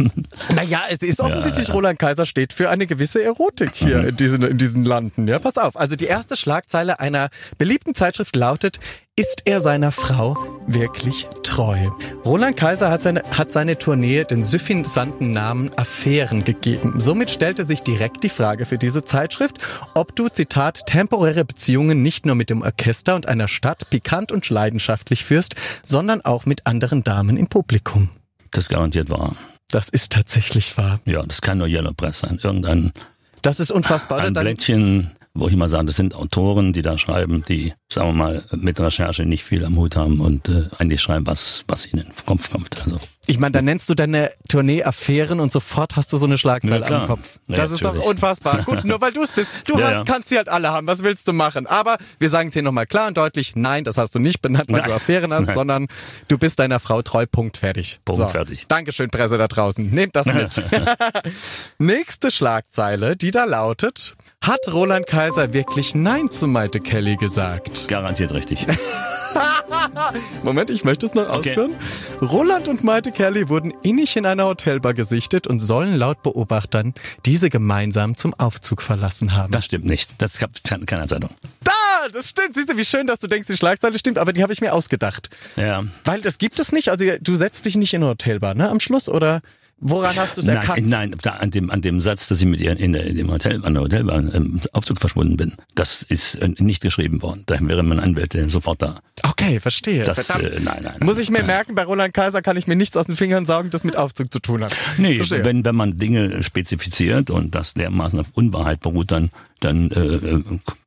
Naja, es ist offensichtlich, Roland Kaiser steht für eine gewisse Erotik hier in, diesen, in diesen Landen. Ja, pass auf. Also die erste Schlagzeile einer beliebten Zeitschrift lautet, ist er seiner Frau wirklich treu? Roland Kaiser hat seine, hat seine Tournee den suffisanten Namen Affären gegeben. Somit stellte sich direkt die Frage für diese Zeitschrift, ob du, Zitat, temporäre Beziehungen nicht nur mit dem Orchester und einer Stadt pikant und leidenschaftlich führst, sondern auch mit anderen Damen im Publikum. Das garantiert wahr. Das ist tatsächlich wahr. Ja, das kann nur Yellow Press sein. Irgendein Das ist unfassbar. ein Blättchen, wo ich immer sage, das sind Autoren, die da schreiben, die, sagen wir mal, mit Recherche nicht viel am Hut haben und äh, eigentlich schreiben, was, was ihnen in den Kopf kommt. Also Ich meine, dann nennst du deine Tournee Affären und sofort hast du so eine Schlagzeile Ja, am Kopf. Ja, das ist doch natürlich. unfassbar. [laughs] Gut, nur weil du es bist. Du Ja, hast, kannst sie halt alle haben. Was willst du machen? Aber wir sagen es hier nochmal klar und deutlich. Nein, das hast du nicht benannt, weil Nein. du Affären hast, Nein. sondern du bist deiner Frau treu. Punkt fertig. Punkt, fertig. Dankeschön, Presse da draußen. Nehmt das mit. [laughs] [laughs] Nächste Schlagzeile, die da lautet, hat Roland Kaiser wirklich Nein zu Maite Kelly gesagt? Garantiert richtig. [laughs] Moment, ich möchte es noch Okay. ausführen. Roland und Maite Kelly wurden innig in einer Hotelbar gesichtet und sollen laut Beobachtern diese gemeinsam zum Aufzug verlassen haben. Das stimmt nicht. Das gab es keiner Zeitung. Da, das stimmt. Siehst du, wie schön, dass du denkst, die Schlagzeile stimmt, aber die habe ich mir ausgedacht. Ja. Weil das gibt es nicht. Also du setzt dich nicht in eine Hotelbar, ne? Am Schluss oder woran hast du es Nein, erkannt? nein, da, an dem an dem Satz, dass ich mit ihr in, der, in dem Hotel an der Hotelbahn im Aufzug verschwunden bin, das ist äh, nicht geschrieben worden. Da wäre mein Anwalt äh, sofort da. Okay, verstehe. Das, äh, nein, nein, Muss ich mir nein. merken, bei Roland Kaiser kann ich mir nichts aus den Fingern saugen, das mit Aufzug zu tun hat. Nee, Verstehe. wenn, wenn man Dinge spezifiziert und das dermaßen auf Unwahrheit beruht, dann, dann äh, äh,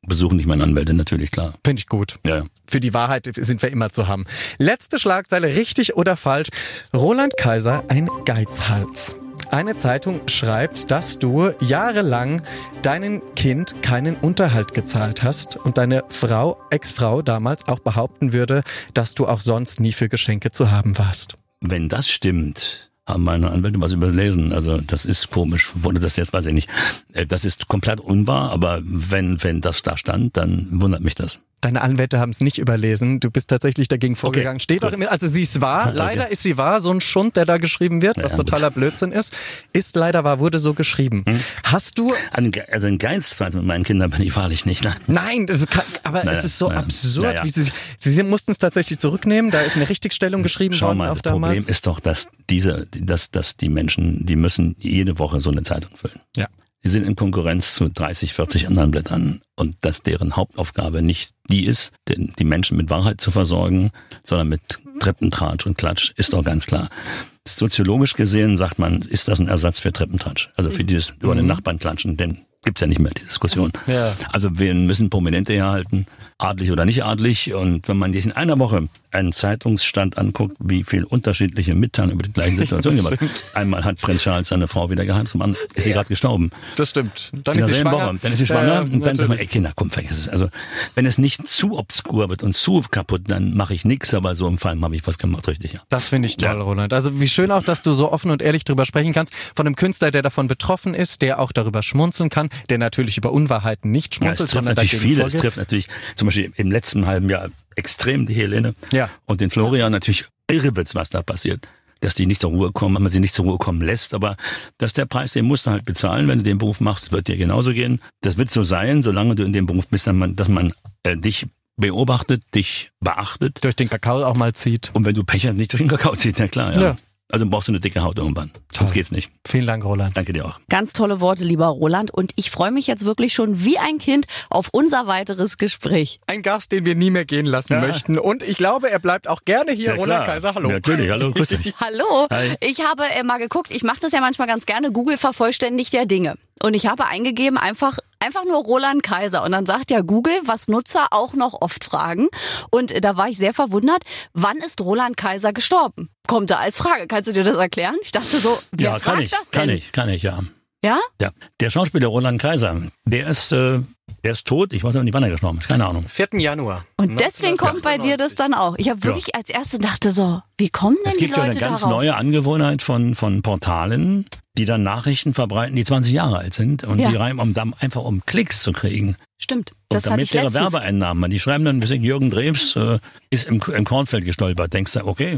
besuchen dich meine Anwälte natürlich, klar. Finde ich gut. Ja, ja. Für die Wahrheit sind wir immer zu haben. Letzte Schlagzeile, richtig oder falsch. Roland Kaiser, ein Geizhals. Eine Zeitung schreibt, dass du jahrelang deinem Kind keinen Unterhalt gezahlt hast und deine Frau, Ex-Frau damals auch behaupten würde, dass du auch sonst nie für Geschenke zu haben warst. Wenn das stimmt, haben meine Anwälte was überlesen. Also das ist komisch. Wurde das jetzt, weiß ich nicht. Äh, Das ist komplett unwahr, aber wenn, wenn das da stand, dann wundert mich das. Deine Anwälte haben es nicht überlesen. Du bist tatsächlich dagegen vorgegangen. Steht gut. auch immer, also sie ist wahr. [laughs] Okay. Leider ist sie wahr. So ein Schund, der da geschrieben wird, Ja, was gut. totaler Blödsinn ist, ist leider wahr, wurde so geschrieben. Hast du Also ein Geizfall mit meinen Kindern bin ich wahrlich nicht. Nein. Nein, das kann, aber Naja, es ist so naja, absurd, naja. wie sie, sie mussten es tatsächlich zurücknehmen. Da ist eine Richtigstellung geschrieben Schau worden mal, auf das damals. Problem ist doch, dass diese, dass, dass die Menschen, die müssen jede Woche so eine Zeitung füllen. ja. Die sind in Konkurrenz zu 30, 40 anderen Blättern und dass deren Hauptaufgabe nicht die ist, den, die Menschen mit Wahrheit zu versorgen, sondern mit Treppentratsch und Klatsch, ist doch ganz klar. Soziologisch gesehen sagt man, ist das ein Ersatz für Treppentratsch, also für dieses über den Nachbarn klatschen, denn gibt's ja nicht mehr die Diskussion. Ja. Also wir müssen Prominente herhalten, adlig oder nicht adlig und wenn man sich in einer Woche einen Zeitungsstand anguckt, wie viel unterschiedliche Mitteilungen über die gleiche Situation Das gemacht. stimmt. Einmal hat Prinz Charles seine Frau wieder geheiratet, zum anderen ist sie gerade gestorben. Das stimmt. Dann ist sie. Woche. Dann ist sie schwanger Ja, und dann sagt man, ey natürlich. Kinder, komm, vergiss es. Also wenn es nicht zu obskur wird und zu kaputt, dann mache ich nichts, aber so im Fall habe ich was gemacht, richtig, ja. Das finde ich toll, Ja. Roland. Also wie schön auch, dass du so offen und ehrlich drüber sprechen kannst. Von einem Künstler, der davon betroffen ist, der auch darüber schmunzeln kann, der natürlich über Unwahrheiten nicht Ja, es schmunzelt, trifft sondern natürlich viele. Es trifft natürlich zum Beispiel im letzten halben Jahr extrem die Helene Ja. und den Florian natürlich irre wird's, was da passiert. Dass die nicht zur Ruhe kommen, wenn man sie nicht zur Ruhe kommen lässt, aber dass der Preis, den musst du halt bezahlen, wenn du den Beruf machst, wird dir genauso gehen. Das wird so sein, solange du in dem Beruf bist, dass man, dass man äh, dich beobachtet, dich beachtet Durch den Kakao auch mal zieht. und wenn du Pech hast, nicht durch den Kakao zieht, na klar, ja. Ja. Also brauchst du eine dicke Haut irgendwann. Sonst geht's nicht. Vielen Dank, Roland. Danke dir auch. Ganz tolle Worte, lieber Roland. Und ich freue mich jetzt wirklich schon wie ein Kind auf unser weiteres Gespräch. Ein Gast, den wir nie mehr gehen lassen Ja. möchten. Und ich glaube, er bleibt auch gerne hier. Ja, Roland klar. Kaiser, hallo. Natürlich, hallo, grüß dich. [laughs] Hallo, Hi. ich habe äh, mal geguckt, ich mache das ja manchmal ganz gerne, Google vervollständigt ja Dinge. Und ich habe eingegeben einfach einfach nur Roland Kaiser und dann sagt ja Google, was Nutzer auch noch oft fragen und da war ich sehr verwundert, wann ist Roland Kaiser gestorben? Kommt da als Frage, kannst du dir das erklären? Ich dachte so, wer Ja, fragt kann ich, das kann denn? ich, kann ich, ja. Ja? Ja, der Schauspieler Roland Kaiser, der ist, äh, der ist tot. Ich weiß nicht, wann er gestorben ist. Keine Ahnung. 4. Januar. Und deswegen kommt bei dir das dann auch. Ich habe wirklich als erste dachte so, wie kommen denn Es die gibt ja Leute eine ganz darauf? neue Angewohnheit von, von Portalen, die dann Nachrichten verbreiten, die 20 Jahre alt sind und Ja. die rein, um dann einfach um Klicks zu kriegen. Stimmt, Und das damit ihre letztens. Werbeeinnahmen, die schreiben dann, wir sind Jürgen Drews, äh, ist im, im Kornfeld gestolpert. Denkst du, okay,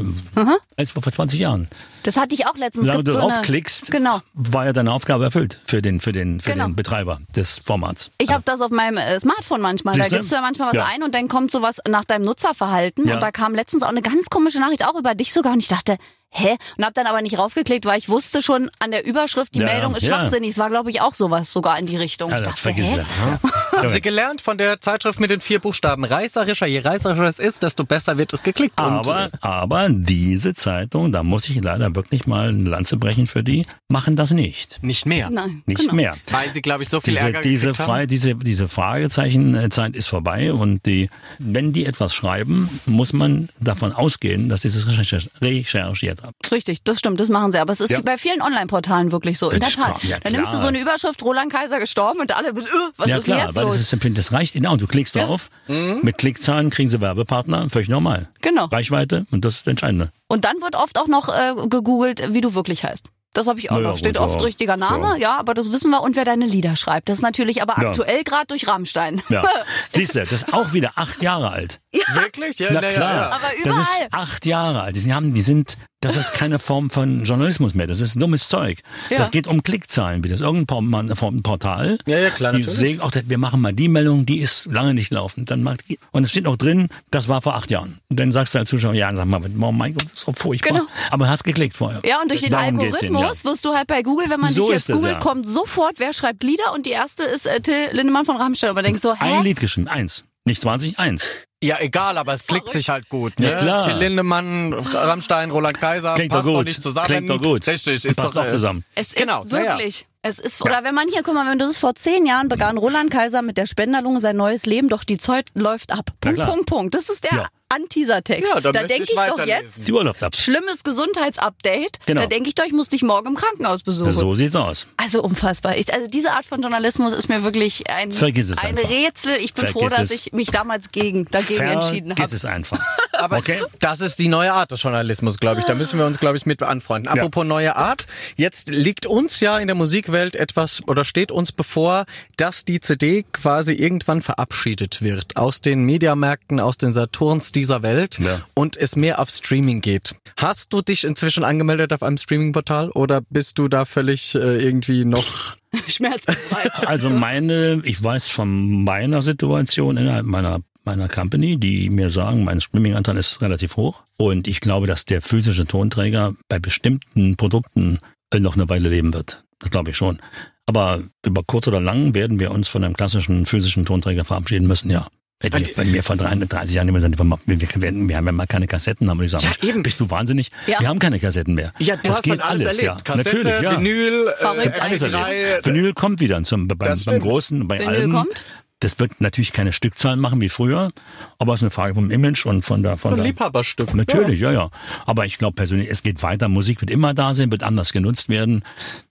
als vor 20 Jahren. Das hatte ich auch letztens. Solange du so draufklickst, Genau. war ja deine Aufgabe erfüllt für den, für den, für Genau. den Betreiber des Formats. Ich habe das auf meinem äh, Smartphone manchmal. Da Siehste? gibst du ja manchmal was Ja. ein und dann kommt sowas nach deinem Nutzerverhalten. Ja. Und da kam letztens auch eine ganz komische Nachricht, auch über dich sogar. Und ich dachte, hä? Und habe dann aber nicht raufgeklickt, weil ich wusste schon an der Überschrift, die Ja, Meldung ist ja. schwachsinnig. Es war, glaube ich, auch sowas sogar in die Richtung. ich Also, dachte, vergiss hä? es. [laughs] Haben Sie gelernt von der Zeitschrift mit den vier Buchstaben? Reißerischer, je reißerischer es ist, desto besser wird es geklickt. Und, Aber, aber diese Zeitung, da muss ich leider wirklich mal eine Lanze brechen für die, machen das nicht. nicht mehr. Nein, Nicht genau. mehr. Weil Sie, glaube ich, so viel Diese, Ärger diese, frei, haben. diese, diese Fragezeichenzeit ist vorbei und die, wenn die etwas schreiben, muss man davon ausgehen, dass sie es recherch- recherchiert haben. Richtig, das stimmt, das machen sie. Aber es ist Ja. wie bei vielen Online-Portalen wirklich so. In der Das Tat. ja, Dann nimmst du so eine Überschrift, Roland Kaiser gestorben und alle, äh, was ja ist klar, jetzt weil los? das, ist, das reicht genau. Du klickst drauf, mit Klickzahlen kriegen sie Werbepartner, völlig normal. Genau. Reichweite und das ist das Entscheidende. Und dann wird oft auch noch äh, gegoogelt, wie du wirklich heißt. Das habe ich auch ja, noch. Steht gut, oft ja. richtiger Name, ja. aber das wissen wir. Und wer deine Lieder schreibt. Das ist natürlich aber Ja. aktuell gerade durch Rammstein. Ja. [laughs] Siehst du, das ist auch wieder acht Jahre alt. Wirklich? Ja, Na na ja, klar. ja. Aber Das überall. ist acht Jahre alt. Die haben, die sind, das ist keine Form von Journalismus mehr. Das ist dummes Zeug. Ja. Das geht um Klickzahlen wieder. Das ist irgendein Por- Por- Portal. Ja, ja, klar, Die natürlich. sehen auch, wir machen mal die Meldung, die ist lange nicht laufend. Dann macht die, und es steht auch drin, das war vor acht Jahren. Und dann sagst du als Zuschauer, ja, sag mal, oh mein Gott, das ist doch furchtbar. Genau. Aber hast geklickt vorher. Ja, und durch den Darum Algorithmus ihnen, ja. wirst du halt bei Google, wenn man So dich jetzt googelt, ja. kommt sofort, wer schreibt Lieder und die erste ist äh, Till Lindemann von Rammstein. Und man denkt so, hä? Ein Lied geschrieben, eins. Nicht 20, eins. Ja, egal, aber es klickt Verrückt. sich halt gut. Ne? Ja, klar. Till Lindemann, Rammstein, Roland Kaiser, Klingt doch passt doch gut. nicht zusammen. Klingt doch gut. Richtig, ist Passt doch doch äh, zusammen. Es Genau, ist na ja. wirklich. Es ist, oder wenn man hier, guck mal, wenn du das vor zehn Jahren begann, Roland Kaiser mit der Spenderlunge sein neues Leben, doch die Zeit läuft ab. Punkt. Punkt, Punkt. Das ist der Ja. Anteaser-Text. Ja, da denke ich ich doch jetzt, schlimmes Gesundheitsupdate. Genau. Da denke ich doch, ich muss dich morgen im Krankenhaus besuchen. So sieht's aus. Also unfassbar. Ich, also diese Art von Journalismus ist mir wirklich ein, ein. Rätsel. Ich bin Vergiss froh, dass es. ich mich damals gegen, dagegen entschieden Vergiss habe. es einfach. [laughs] Aber okay? das ist die neue Art des Journalismus, glaube ich. Da müssen wir uns, glaube ich, mit anfreunden. Apropos neue Art. Jetzt liegt uns ja in der Musikwelt etwas oder steht uns bevor, dass die CD quasi irgendwann verabschiedet wird aus den Mediamärkten, aus den Saturns dieser Welt Ja. und es mehr auf Streaming geht. Hast du dich inzwischen angemeldet auf einem Streaming-Portal oder bist du da völlig äh, irgendwie noch [laughs] Schmerzbefreit. Also meine, ich weiß von meiner Situation innerhalb meiner meiner Company, die mir sagen, mein Streaming-Anteil ist relativ hoch. Und ich glaube, dass der physische Tonträger bei bestimmten Produkten äh, noch eine Weile leben wird. Das glaube ich schon. Aber über kurz oder lang werden wir uns von einem klassischen physischen Tonträger verabschieden müssen, ja. Wenn, die- wenn wir vor 33 Jahren immer sagen, wir, wir, haben ja mal keine Kassetten, haben wir gesagt, Ja, eben. bist du wahnsinnig? Ja. Wir haben keine Kassetten mehr. Ja, du das hast geht halt alles, erlebt. Kassette, Natürlich, ja. Vinyl, äh, alles MP3, erlebt. Vinyl kommt wieder zum, beim, beim. Großen, bei Vinyl Alben. kommt? Das wird natürlich keine Stückzahlen machen wie früher, aber es ist eine Frage vom Image und von der von Ein der Liebhaberstück. Natürlich, ja, ja. Aber ich glaube persönlich, es geht weiter. Musik wird immer da sein, wird anders genutzt werden.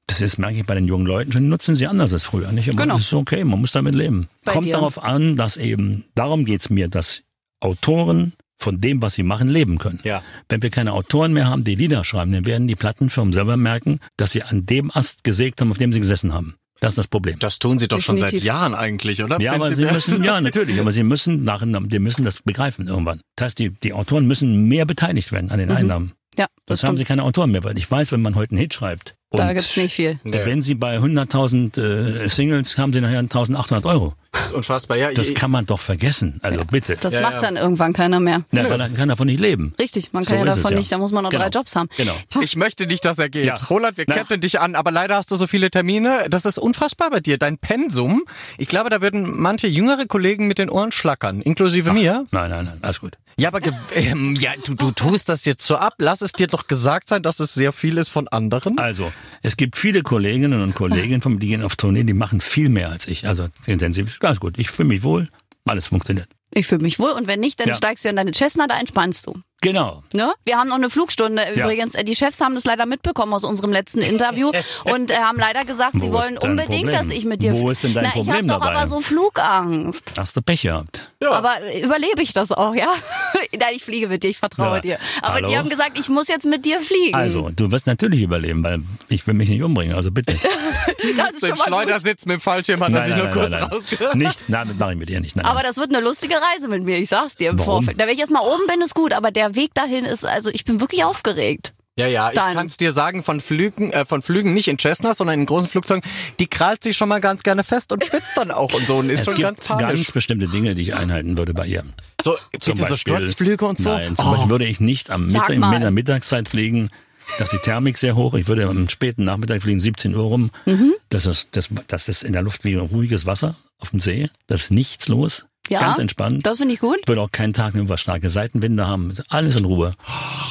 Das ist, merke ich bei den jungen Leuten schon, nutzen sie anders als früher, nicht? Aber Genau. das ist okay, man muss damit leben. Bei Kommt dir? darauf an, dass eben, darum geht's mir, dass Autoren von dem, was sie machen, leben können. Ja. Wenn wir keine Autoren mehr haben, die Lieder schreiben, dann werden die Plattenfirmen selber merken, dass sie an dem Ast gesägt haben, auf dem sie gesessen haben. Das ist das Problem. Das tun sie doch schon seit Definitiv. Jahren eigentlich, oder? Ja, aber sie müssen, ja, [laughs] natürlich, aber sie müssen nach, die müssen das begreifen irgendwann. Das heißt, die, die Autoren müssen mehr beteiligt werden an den Einnahmen. Ja, das Sonst haben sie keine Autoren mehr, weil ich weiß, wenn man heute einen Hit schreibt. Da und gibt's nicht viel. Nee. Wenn sie bei 100.000 äh, Singles haben sie nachher 1.800 Euro. Das ist unfassbar. Ja, Das ich, kann man doch vergessen. Also bitte. Das Ja, macht ja. dann irgendwann keiner mehr. Na, weil dann kann davon nicht leben. Richtig, man So kann ja ist es, davon ja. nicht, da muss man noch drei Genau. Jobs haben. Genau. ich möchte nicht, dass er geht. Ja. Roland, wir Na. ketten dich an, aber leider hast du so viele Termine. Das ist unfassbar bei dir. Dein Pensum, ich glaube, da würden manche jüngere Kollegen mit den Ohren schlackern, inklusive mir. Nein, nein, nein, alles gut. Ja, aber ge- [laughs] ähm, ja, du, du tust das jetzt so ab. Lass es dir doch gesagt sein, dass es sehr viel ist von anderen. Also, es gibt viele Kolleginnen und Kollegen, von- die gehen auf Tournee, die machen viel mehr als ich. Also intensiv, ganz gut. Ich fühle mich wohl, alles funktioniert. Ich fühle mich wohl und wenn nicht, dann Ja. steigst du in deine Cessna, da entspannst du. Genau. Ne? Wir haben noch eine Flugstunde. Ja. Übrigens, äh, die Chefs haben das leider mitbekommen aus unserem letzten Interview [laughs] und äh, haben leider gesagt, sie Wo wollen unbedingt, Problem? dass ich mit dir. Wo ist denn dein Na, ich Problem hab doch dabei? aber so Flugangst. Hast du Pech gehabt. Aber äh, überlebe ich das auch, ja? [laughs] Nein, ich fliege mit dir, ich vertraue Ja. dir. Aber Hallo? die haben gesagt, ich muss jetzt mit dir fliegen. Also, du wirst natürlich überleben, weil ich will mich nicht umbringen, also bitte. [laughs] das ist im schon mal gut. Schleudersitz mit dem Fallschirm hat er sich nur kurz rausgehört. Nicht, nein, das mache ich mit dir nicht. Nein. Aber das wird eine lustige Reise mit mir, ich sag's dir im Warum? Vorfeld. Da, wenn ich erstmal oben bin, ist gut, aber der Weg dahin ist, also ich bin wirklich aufgeregt. Ja, ja, ich Dann. kann es dir sagen, von Flügen, äh, von Flügen nicht in Cessna, sondern in großen Flugzeugen, die krallt sich schon mal ganz gerne fest und schwitzt dann auch und so und ist es schon gibt ganz panisch. ganz bestimmte Dinge, die ich einhalten würde bei ihr. so, Zum bitte so Beispiel- Sturzflüge und so? Nein, zum Oh. Beispiel würde ich nicht am Mittag, in der Mittagszeit fliegen. Da ist die Thermik sehr hoch. Ich würde am späten Nachmittag fliegen, 17 Uhr rum. Mhm. Das, ist, das, das ist in der Luft wie ruhiges Wasser auf dem See. Da ist nichts los. Ja, Ganz entspannt. Das finde ich gut. Ich würde auch keinen Tag über starke Seitenwinde haben. Alles in Ruhe.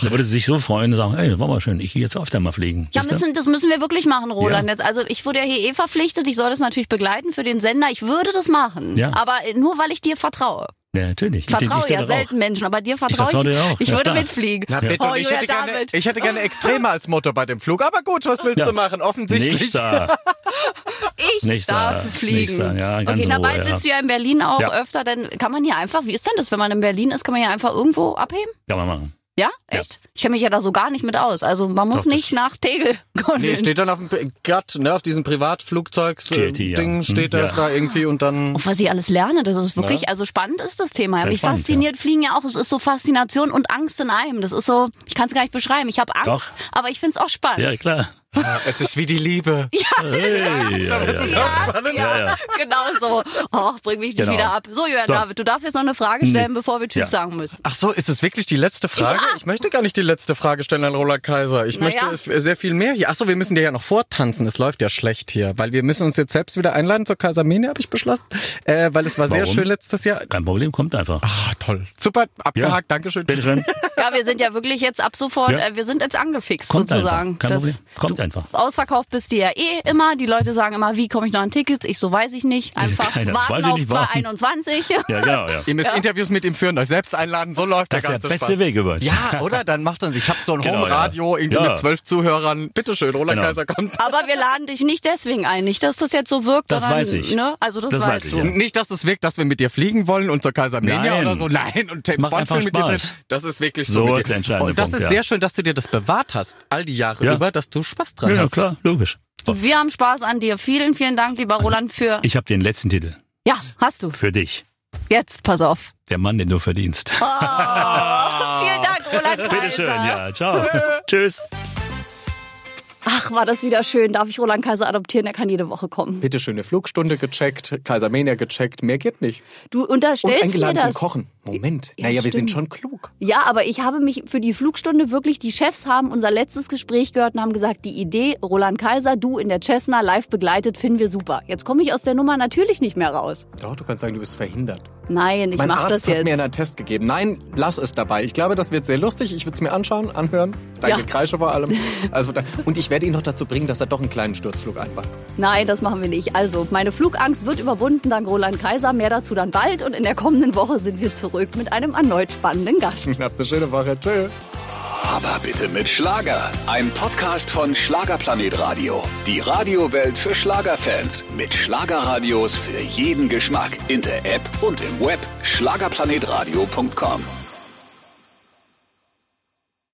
Da würde sie sich so freuen und sagen, ey, das war mal schön. Ich gehe jetzt öfter mal fliegen. Ja, müssen, das müssen wir wirklich machen, Roland. Ja. Jetzt, also ich wurde ja hier eh verpflichtet, ich soll das natürlich begleiten für den Sender. Ich würde das machen. Ja. Aber nur weil ich dir vertraue. Ja, natürlich. Ich vertraue ich, ich, ja auch. selten Menschen, aber dir vertraue vertraue dir auch. Ich Ja, würde klar. mitfliegen. Na bitte, Oh, ich, hätte gerne, ich hätte gerne Extreme als Motto bei dem Flug. Aber gut, was willst Ja. du machen? Offensichtlich. Nicht da. [laughs] Ich Nicht darf da, fliegen. nicht da, ja, ganz okay, na Ruhe, bist du ja in Berlin auch Ja. öfter. Dann kann man hier einfach, wie ist denn das, wenn man in Berlin ist, kann man hier einfach irgendwo abheben? Kann man machen. Ja? Echt? Ich kenne mich ja da so gar nicht mit aus. Also man muss Doch, nicht nach Tegel [laughs] kommen. Nee, steht dann auf dem Gatt, ne, auf diesem Privatflugzeugs-Ding ja. steht Hm, das ja. da irgendwie und dann. Auf was ich alles lerne, das ist wirklich, Ja. also spannend ist das Thema. Sehr Mich spannend, fasziniert Fliegen ja auch. Es ist so Faszination und Angst in einem. Das ist so, ich kann es gar nicht beschreiben. Ich habe Angst, Doch. aber ich finde es auch spannend. Ja, klar. [laughs] Es ist wie die Liebe. [laughs] Hey, ja, ja, ja. Ja, Ja, ja. genau so. Oh, bring mich nicht Genau. wieder ab. So, Jörn So. David, du darfst jetzt noch eine Frage stellen, Nee. bevor wir Tschüss Ja. sagen müssen. Ach so, ist es wirklich die letzte Frage? Ja. Ich möchte gar nicht die letzte Frage stellen an Roland Kaiser. Ich Na möchte sehr viel mehr hier. Ach so, wir müssen dir ja noch vortanzen. Es läuft ja schlecht hier, weil wir müssen uns jetzt selbst wieder einladen zur Kaisermene, habe ich beschlossen, äh, weil es war sehr Warum? schön letztes Jahr. Kein Problem, kommt einfach. Ah, toll. Super, abgehakt, Dankeschön. Bitteschön. Ja, wir sind ja wirklich jetzt ab sofort, Ja. äh, wir sind jetzt angefixt Kommt sozusagen. einfach. Kein Das- Problem. Kommt einfach. Ausverkauft bist du ja eh immer. Die Leute sagen immer, wie komme ich noch an Tickets? Ich so weiß ich nicht. Einfach [laughs] Keine- warten weiß ich auf nicht, warten. 2021. [laughs] Ja, genau, ja. Ihr müsst Interviews mit ihm führen, euch selbst einladen, so läuft Das der ist ganze der beste Spaß. Weg übrigens. Ja, oder? Dann macht uns, ich habe so ein Genau, Home-Radio, ja. irgendwie Ja. mit zwölf Zuhörern. Bitteschön, Roland Genau. Kaiser kommt. Aber wir laden dich nicht deswegen ein. Nicht, dass das jetzt so wirkt. Das sondern, weiß ich. Ne? Also das, Das weiß weißt ich, du. ja. Und nicht, dass es wirkt, dass wir mit dir fliegen wollen und zur Kaisermania Nein. oder so. Nein, und James Macht Bond einfach Film mit dir drin. Das ist wirklich so. So mit ist dir. der entscheidende Und das Punkt, ist ja. sehr schön, dass du dir das bewahrt hast, all die Jahre Ja. über, dass du Spaß dran Ja, hast. klar, logisch. Wir haben Spaß an dir. Vielen, vielen Dank, lieber Roland, für... Ich habe den letzten Titel. Ja, hast du. Für dich. Jetzt, pass auf. Der Mann, den du verdienst. Vielen Dank, Roland Kaiser. [laughs] Bitteschön, ja. Ciao. [laughs] Tschüss. Ach, war das wieder schön. Darf ich Roland Kaiser adoptieren? Er kann jede Woche kommen. Bitte schöne Flugstunde gecheckt, Kaisermania gecheckt, mehr geht nicht. Du Und unterstellst mir eingeladen das. zum Kochen. Moment. Ja, naja, wir stimmt. sind schon klug. Ja, aber ich habe mich für die Flugstunde wirklich, die Chefs haben unser letztes Gespräch gehört und haben gesagt, die Idee, Roland Kaiser, du in der Cessna live begleitet, finden wir super. Jetzt komme ich aus der Nummer natürlich nicht mehr raus. Doch, du kannst sagen, du bist verhindert. Nein, ich mein mach Arzt das hat jetzt. mir einen Test gegeben. Nein, lass es dabei. Ich glaube, das wird sehr lustig. Ich würde es mir anschauen, anhören. Dein Ja. Gekreische vor allem. [laughs] Also, und ich werde ihn noch dazu bringen, dass er doch einen kleinen Sturzflug einbaut. Nein, das machen wir nicht. Also, meine Flugangst wird überwunden dank Roland Kaiser. Mehr dazu dann bald. Und in der kommenden Woche sind wir zurück mit einem erneut spannenden Gast. [laughs] Habt eine schöne Woche. Tschö. Aber bitte mit Schlager. Ein Podcast von Schlagerplanet Radio. Die Radiowelt für Schlagerfans. Mit Schlagerradios für jeden Geschmack. In der App und im Web. Schlagerplanetradio.com.